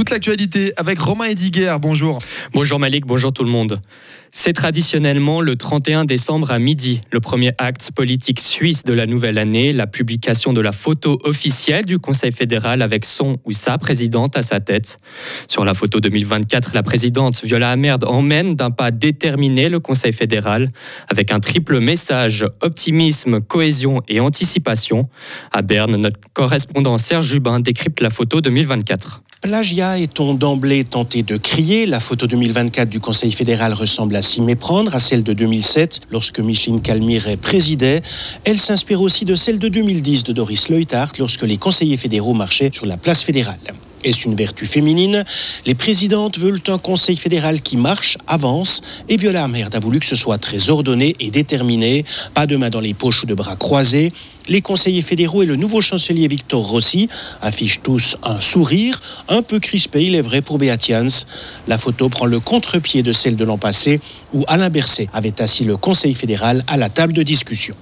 Toute l'actualité avec Romain Ediger. Bonjour. Bonjour Malik, bonjour tout le monde. C'est traditionnellement le 31 décembre à midi, le premier acte politique suisse de la nouvelle année, la publication de la photo officielle du Conseil fédéral avec son ou sa présidente à sa tête. Sur la photo 2024, la présidente Viola Amerd emmène d'un pas déterminé le Conseil fédéral avec un triple message optimisme, cohésion et anticipation. À Berne, notre correspondant Serge Jubin décrypte la photo 2024. Plagia est-on d'emblée tenté de crier La photo 2024 du Conseil fédéral ressemble à s'y méprendre, à celle de 2007, lorsque Micheline Calmire présidait. Elle s'inspire aussi de celle de 2010 de Doris Leuthart, lorsque les conseillers fédéraux marchaient sur la place fédérale. Est-ce une vertu féminine Les présidentes veulent un conseil fédéral qui marche, avance, et Viola Amerd a voulu que ce soit très ordonné et déterminé, pas de main dans les poches ou de bras croisés. Les conseillers fédéraux et le nouveau chancelier Victor Rossi affichent tous un sourire, un peu crispé, il est vrai, pour Beatians. La photo prend le contre-pied de celle de l'an passé, où Alain Berset avait assis le conseil fédéral à la table de discussion.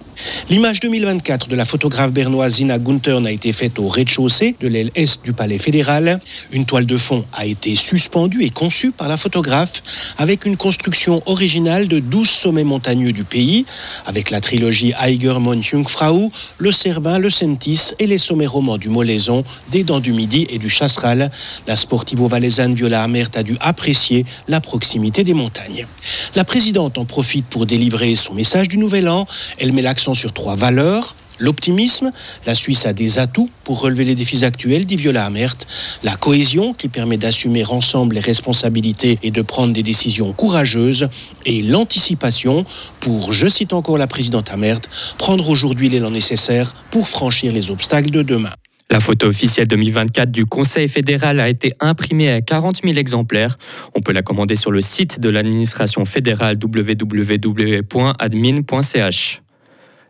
L'image 2024 de la photographe bernoise Zina Gunther a été faite au rez-de-chaussée de l'aile est du palais fédéral. Une toile de fond a été suspendue et conçue par la photographe avec une construction originale de 12 sommets montagneux du pays, avec la trilogie Eigermont Jungfrau, le Cervin, le Sentis et les sommets romans du Molaison, des Dents du Midi et du Chasseral. La sportivo-valaisanne Viola Amert a dû apprécier la proximité des montagnes. La présidente en profite pour délivrer son message du Nouvel An. Elle met l'accent sur trois valeurs. L'optimisme, la Suisse a des atouts pour relever les défis actuels, dit Viola Amert. La cohésion, qui permet d'assumer ensemble les responsabilités et de prendre des décisions courageuses. Et l'anticipation, pour, je cite encore la présidente Amert, prendre aujourd'hui l'élan nécessaire pour franchir les obstacles de demain. La photo officielle 2024 du Conseil fédéral a été imprimée à 40 000 exemplaires. On peut la commander sur le site de l'administration fédérale www.admin.ch.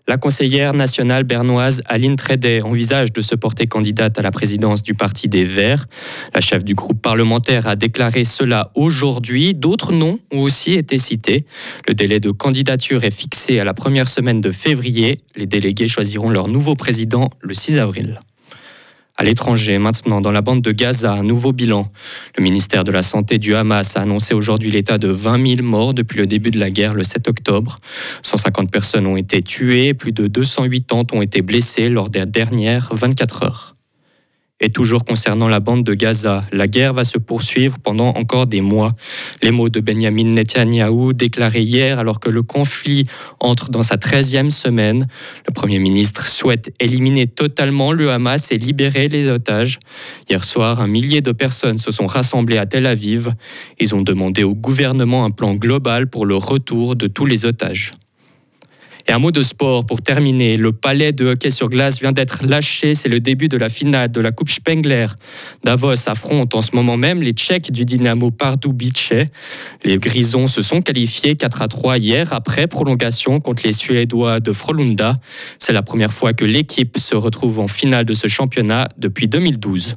La conseillère nationale bernoise Aline Tredet envisage de se porter candidate à la présidence du Parti des Verts. La chef du groupe parlementaire a déclaré cela aujourd'hui. D'autres noms ont aussi été cités. Le délai de candidature est fixé à la première semaine de février. Les délégués choisiront leur nouveau président le 6 avril. À l'étranger, maintenant, dans la bande de Gaza, un nouveau bilan. Le ministère de la Santé du Hamas a annoncé aujourd'hui l'état de 20 000 morts depuis le début de la guerre le 7 octobre. 150 personnes ont été tuées, plus de 280 ont été blessées lors des dernières 24 heures. Et toujours concernant la bande de Gaza, la guerre va se poursuivre pendant encore des mois. Les mots de Benjamin Netanyahou déclarés hier alors que le conflit entre dans sa 13e semaine. Le Premier ministre souhaite éliminer totalement le Hamas et libérer les otages. Hier soir, un millier de personnes se sont rassemblées à Tel Aviv. Ils ont demandé au gouvernement un plan global pour le retour de tous les otages. Et un mot de sport pour terminer. Le palais de hockey sur glace vient d'être lâché. C'est le début de la finale de la Coupe Spengler. Davos affronte en ce moment même les Tchèques du Dynamo Pardubice. Les Grisons se sont qualifiés 4 à 3 hier après prolongation contre les Suédois de Frolunda. C'est la première fois que l'équipe se retrouve en finale de ce championnat depuis 2012.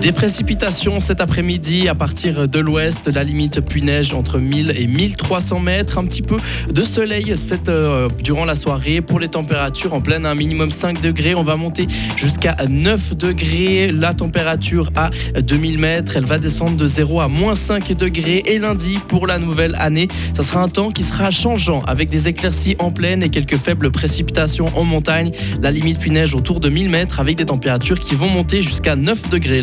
Des précipitations cet après-midi à partir de l'ouest, la limite pluie-neige entre 1000 et 1300 mètres. Un petit peu de soleil cette, euh, durant la soirée. Pour les températures en pleine, un minimum 5 degrés. On va monter jusqu'à 9 degrés. La température à 2000 mètres, elle va descendre de 0 à moins 5 degrés. Et lundi, pour la nouvelle année, ça sera un temps qui sera changeant avec des éclaircies en pleine et quelques faibles précipitations en montagne. La limite pluie-neige autour de 1000 mètres avec des températures qui vont monter jusqu'à 9 degrés